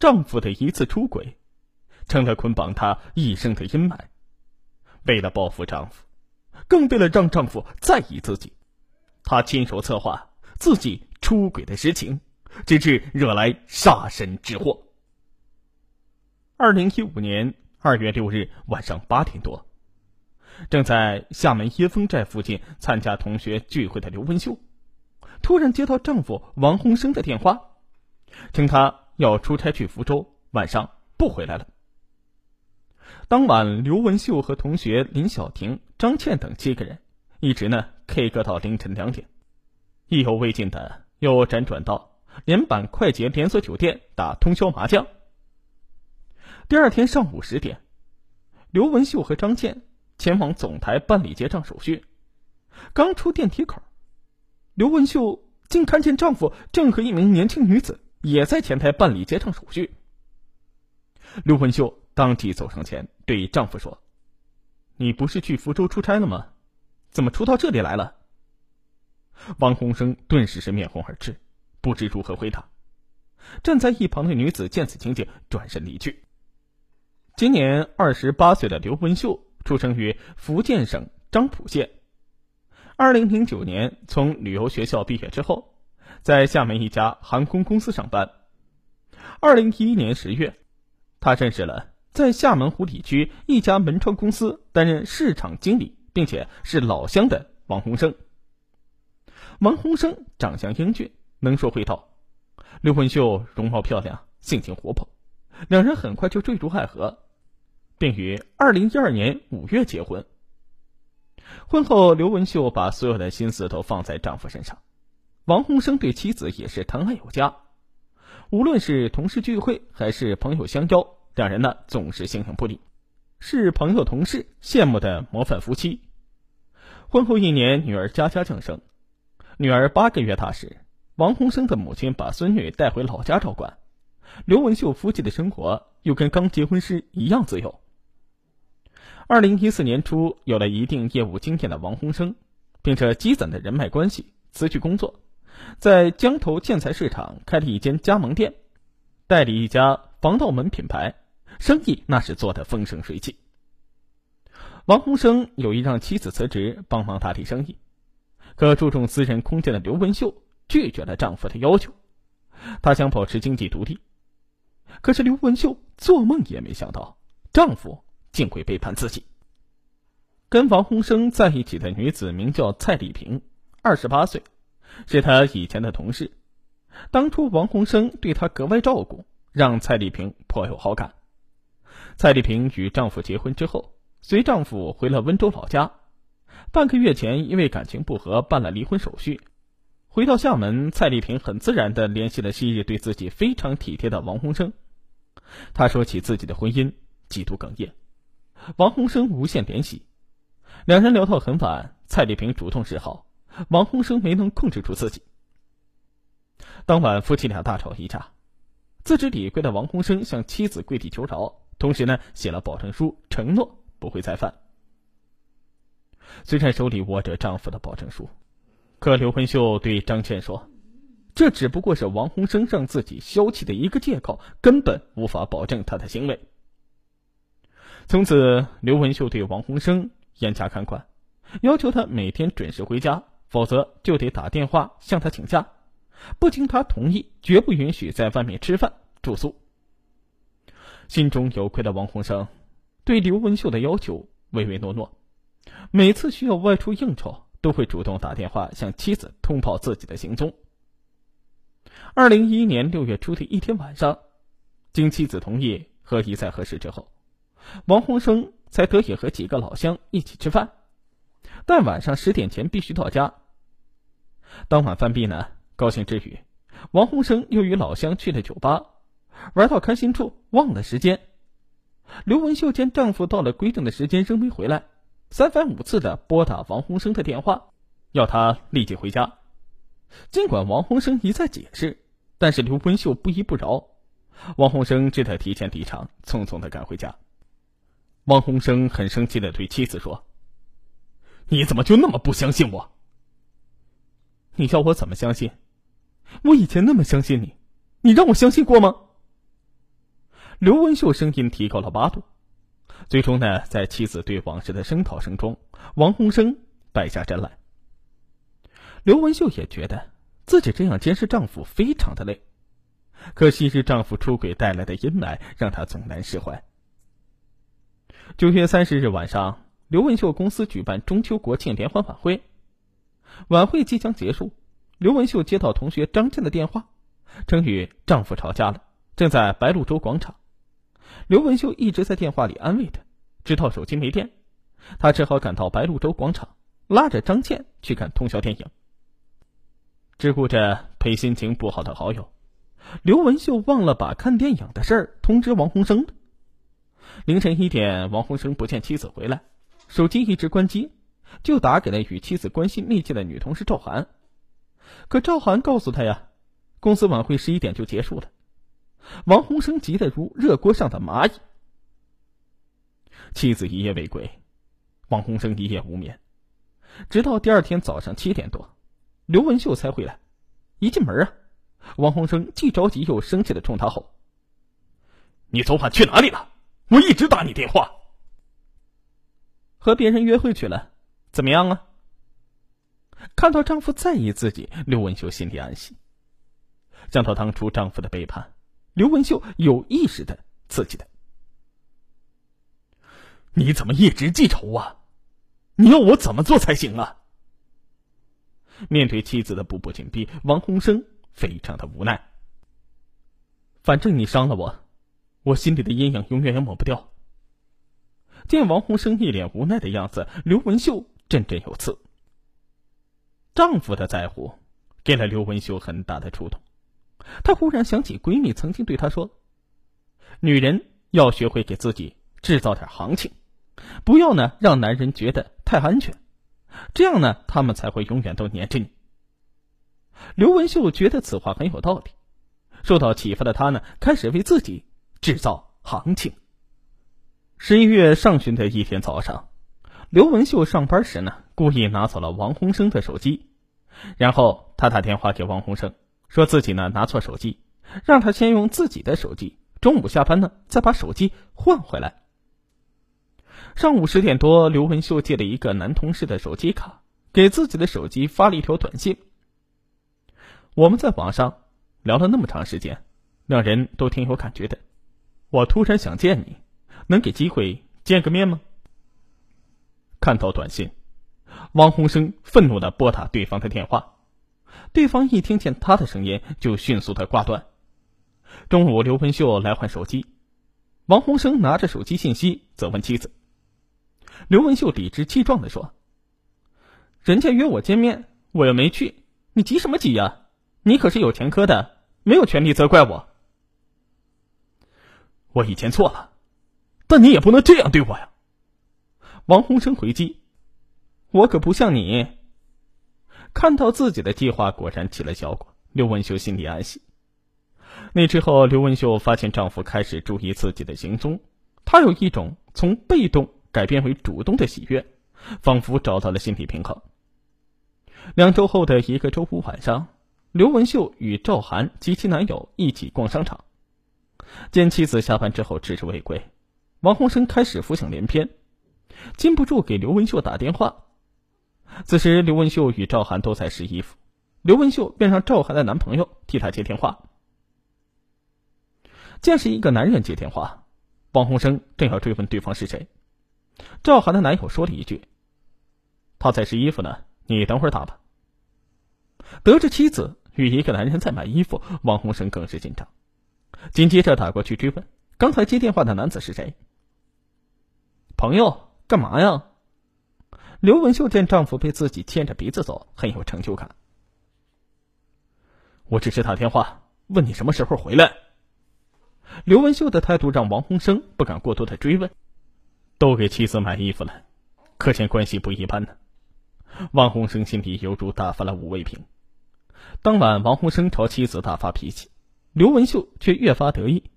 丈夫的一次出轨，成了捆绑她一生的阴霾。为了报复丈夫，更为了让丈夫在意自己，她亲手策划自己出轨的实情，直至惹来杀身之祸。二零一五年二月六日晚上八点多，正在厦门椰风寨附近参加同学聚会的刘文秀，突然接到丈夫王洪生的电话，称他要出差去福州，晚上不回来了。当晚，刘文秀和同学林小婷、张倩等七个人，一直呢 K 歌到凌晨两点，意犹未尽的又辗转到连板快捷连锁酒店打通宵麻将。第二天上午十点，刘文秀和张倩前往总台办理结账手续。刚出电梯口，刘文秀竟看见丈夫正和一名年轻女子也在前台办理结账手续。刘文秀当即走上前对丈夫说：“你不是去福州出差了吗？怎么出到这里来了？”王洪生顿时是面红耳赤，不知如何回答。站在一旁的女子见此情景，转身离去。今年二十八岁的刘文秀出生于福建省漳浦县。二零零九年从旅游学校毕业之后，在厦门一家航空公司上班。二零一一年十月，他认识了在厦门湖里区一家门窗公司担任市场经理，并且是老乡的王洪生。王洪生长相英俊，能说会道；刘文秀容貌漂亮，性情活泼，两人很快就坠入爱河。并于二零一二年五月结婚。婚后，刘文秀把所有的心思都放在丈夫身上。王洪生对妻子也是疼爱有加，无论是同事聚会还是朋友相邀，两人呢总是形影不离，是朋友同事羡慕的模范夫妻。婚后一年，女儿佳佳降生，女儿八个月大时，王洪生的母亲把孙女带回老家照管，刘文秀夫妻的生活又跟刚结婚时一样自由。二零一四年初，有了一定业务经验的王洪生，凭着积攒的人脉关系，辞去工作，在江头建材市场开了一间加盟店，代理一家防盗门品牌，生意那是做得风生水起。王洪生有意让妻子辞职帮忙打理生意，可注重私人空间的刘文秀拒绝了丈夫的要求，她想保持经济独立，可是刘文秀做梦也没想到，丈夫。竟会背叛自己。跟王洪生在一起的女子名叫蔡丽萍，二十八岁，是他以前的同事。当初王洪生对她格外照顾，让蔡丽萍颇有好感。蔡丽萍与丈夫结婚之后，随丈夫回了温州老家。半个月前，因为感情不和，办了离婚手续。回到厦门，蔡丽萍很自然的联系了昔日对自己非常体贴的王洪生。她说起自己的婚姻，几度哽咽。王洪生无限怜惜，两人聊到很晚。蔡丽萍主动示好，王洪生没能控制住自己。当晚夫妻俩大吵一架，自知理亏的王洪生向妻子跪地求饶，同时呢写了保证书，承诺不会再犯。虽然手里握着丈夫的保证书，可刘文秀对张倩说：“这只不过是王洪生让自己消气的一个借口，根本无法保证他的行为。”从此，刘文秀对王洪生严加看管，要求他每天准时回家，否则就得打电话向他请假，不经他同意，绝不允许在外面吃饭住宿。心中有愧的王洪生对刘文秀的要求唯唯诺诺，每次需要外出应酬，都会主动打电话向妻子通报自己的行踪。二零一一年六月初的一天晚上，经妻子同意和一再核实之后。王洪生才得以和几个老乡一起吃饭，但晚上十点前必须到家。当晚饭毕呢，高兴之余，王洪生又与老乡去了酒吧，玩到开心处忘了时间。刘文秀见丈夫到了规定的时间仍没回来，三番五次的拨打王洪生的电话，要他立即回家。尽管王洪生一再解释，但是刘文秀不依不饶，王洪生只得提前离场，匆匆的赶回家。王洪生很生气的对妻子说：“你怎么就那么不相信我？你叫我怎么相信？我以前那么相信你，你让我相信过吗？”刘文秀声音提高了八度，最终呢，在妻子对往事的声讨声中，王洪生败下阵来。刘文秀也觉得自己这样监视丈夫非常的累，可惜是丈夫出轨带来的阴霾，让她总难释怀。九月三十日晚上，刘文秀公司举办中秋国庆联欢晚会，晚会即将结束，刘文秀接到同学张倩的电话，称与丈夫吵架了，正在白鹭洲广场。刘文秀一直在电话里安慰他，直到手机没电，他只好赶到白鹭洲广场，拉着张倩去看通宵电影。只顾着陪心情不好的好友，刘文秀忘了把看电影的事儿通知王洪生。凌晨一点，王洪生不见妻子回来，手机一直关机，就打给了与妻子关系密切的女同事赵涵。可赵涵告诉他呀，公司晚会十一点就结束了。王洪生急得如热锅上的蚂蚁。妻子一夜未归，王洪生一夜无眠，直到第二天早上七点多，刘文秀才回来。一进门啊，王洪生既着急又生气的冲他吼：“你昨晚去哪里了？我一直打你电话。”和别人约会去了，怎么样啊？看到丈夫在意自己，刘文秀心里安心。想到当初丈夫的背叛。刘文秀有意识的刺激他：“你怎么一直记仇啊？你要我怎么做才行啊？”面对妻子的步步紧逼，王洪生非常的无奈。反正你伤了我，我心里的阴影永远也抹不掉。见王洪生一脸无奈的样子，刘文秀振振有词。丈夫的在乎，给了刘文秀很大的触动。她忽然想起闺蜜曾经对她说：“女人要学会给自己制造点行情，不要呢让男人觉得太安全，这样呢他们才会永远都黏着你。”刘文秀觉得此话很有道理，受到启发的她呢开始为自己制造行情。十一月上旬的一天早上，刘文秀上班时呢故意拿走了王洪生的手机，然后他打电话给王洪生。说自己呢拿错手机，让他先用自己的手机，中午下班呢再把手机换回来。上午十点多，刘文秀借了一个男同事的手机卡，给自己的手机发了一条短信：“我们在网上聊了那么长时间，两人都挺有感觉的。我突然想见你，能给机会见个面吗？”看到短信，王洪生愤怒的拨打对方的电话。对方一听见他的声音，就迅速的挂断。中午，刘文秀来换手机，王洪生拿着手机信息责问妻子。刘文秀理直气壮的说：“人家约我见面，我又没去，你急什么急呀？你可是有前科的，没有权利责怪我。我以前错了，但你也不能这样对我呀。”王洪生回击：“我可不像你。”看到自己的计划果然起了效果，刘文秀心里安息。那之后，刘文秀发现丈夫开始注意自己的行踪，她有一种从被动改变为主动的喜悦，仿佛找到了心理平衡。两周后的一个周五晚上，刘文秀与赵涵及其男友一起逛商场，见妻子下班之后迟迟未归，王洪生开始浮想联翩，禁不住给刘文秀打电话。此时，刘文秀与赵涵都在试衣服，刘文秀便让赵涵的男朋友替她接电话。见是一个男人接电话，王洪生正要追问对方是谁，赵涵的男友说了一句：“他在试衣服呢，你等会儿打吧。”得知妻子与一个男人在买衣服，王洪生更是紧张，紧接着打过去追问：“刚才接电话的男子是谁？”朋友，干嘛呀？刘文秀见丈夫被自己牵着鼻子走，很有成就感。我只是打电话问你什么时候回来。刘文秀的态度让王洪生不敢过多的追问。都给妻子买衣服了，可见关系不一般呢。王洪生心里犹如打翻了五味瓶。当晚，王洪生朝妻子大发脾气，刘文秀却越发得意。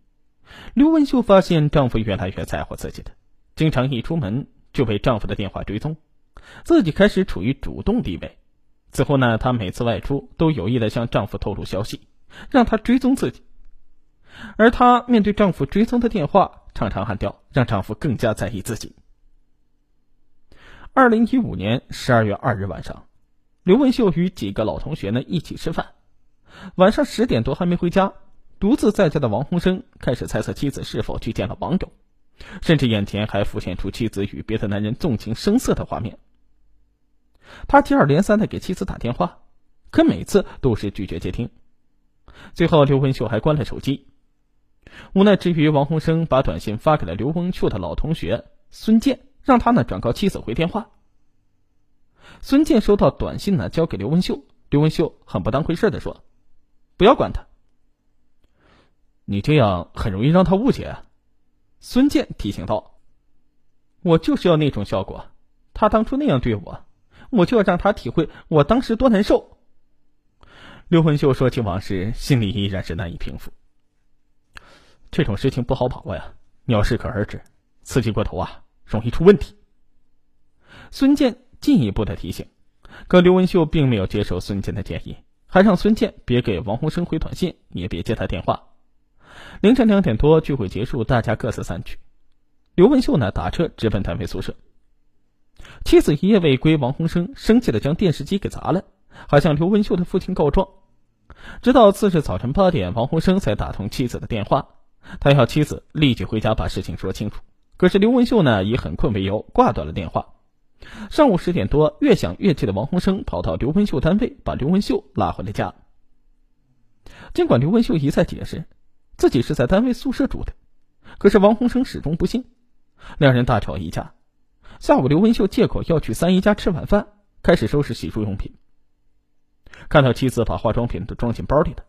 刘文秀发现丈夫越来越在乎自己的，经常一出门就被丈夫的电话追踪。自己开始处于主动地位，此后呢，她每次外出都有意的向丈夫透露消息，让他追踪自己。而她面对丈夫追踪的电话，常常喊掉，让丈夫更加在意自己。二零一五年十二月二日晚上，刘文秀与几个老同学呢一起吃饭，晚上十点多还没回家，独自在家的王洪生开始猜测妻子是否去见了网友，甚至眼前还浮现出妻子与别的男人纵情声色的画面。他接二连三的给妻子打电话，可每次都是拒绝接听。最后，刘文秀还关了手机。无奈之余，王洪生把短信发给了刘文秀的老同学孙健，让他呢转告妻子回电话。孙健收到短信呢，交给刘文秀。刘文秀很不当回事的说：“不要管他，你这样很容易让他误解。”。”孙健提醒道：“我就是要那种效果，他当初那样对我。”我就要让他体会我当时多难受。刘文秀说起往事，心里依然是难以平复。这种事情不好把握呀，你要适可而止，刺激过头啊，容易出问题。孙健进一步的提醒，可刘文秀并没有接受孙健的建议，还让孙健别给王洪生回短信，也别接他电话。凌晨两点多，聚会结束，大家各自散去。刘文秀呢，打车直奔单位宿舍。妻子一夜未归，王洪生生气的将电视机给砸了，还向刘文秀的父亲告状。直到次日早晨八点，王洪生才打通妻子的电话，他要妻子立即回家把事情说清楚。可是刘文秀呢，以很困为由挂断了电话。上午十点多，越想越气的王洪生跑到刘文秀单位，把刘文秀拉回了家。尽管刘文秀一再解释自己是在单位宿舍住的，可是王洪生始终不信，两人大吵一架。下午，刘文秀借口要去三姨家吃晚饭，开始收拾洗漱用品。看到妻子把化妆品都装进包里了，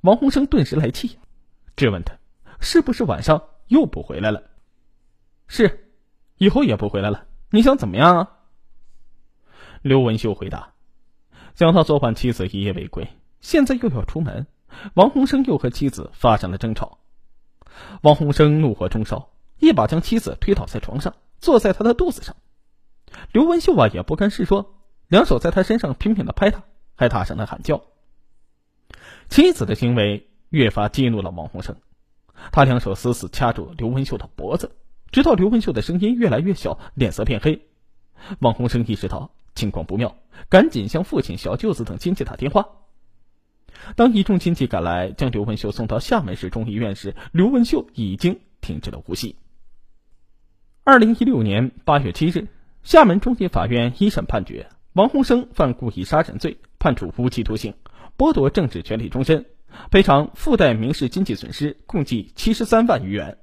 王洪生顿时来气，质问他：“是不是晚上又不回来了？”“是，以后也不回来了。”“你想怎么样啊？”刘文秀回答。想到昨晚妻子一夜未归，现在又要出门，王洪生又和妻子发生了争吵。王洪生怒火中烧，一把将妻子推倒在床上。坐在他的肚子上，刘文秀啊也不甘示弱，两手在他身上拼命的拍他，还大声的喊叫。妻子的行为越发激怒了王洪生，他两手死死掐住刘文秀的脖子，直到刘文秀的声音越来越小，脸色变黑。王洪生意识到情况不妙，赶紧向父亲、小舅子等亲戚打电话。当一众亲戚赶来将刘文秀送到厦门市中医院时，刘文秀已经停止了呼吸。二零一六年八月七日，厦门中级法院一审判决王洪生犯故意杀人罪，判处无期徒刑，剥夺政治权利终身，赔偿附带民事经济损失共计七十三万余元。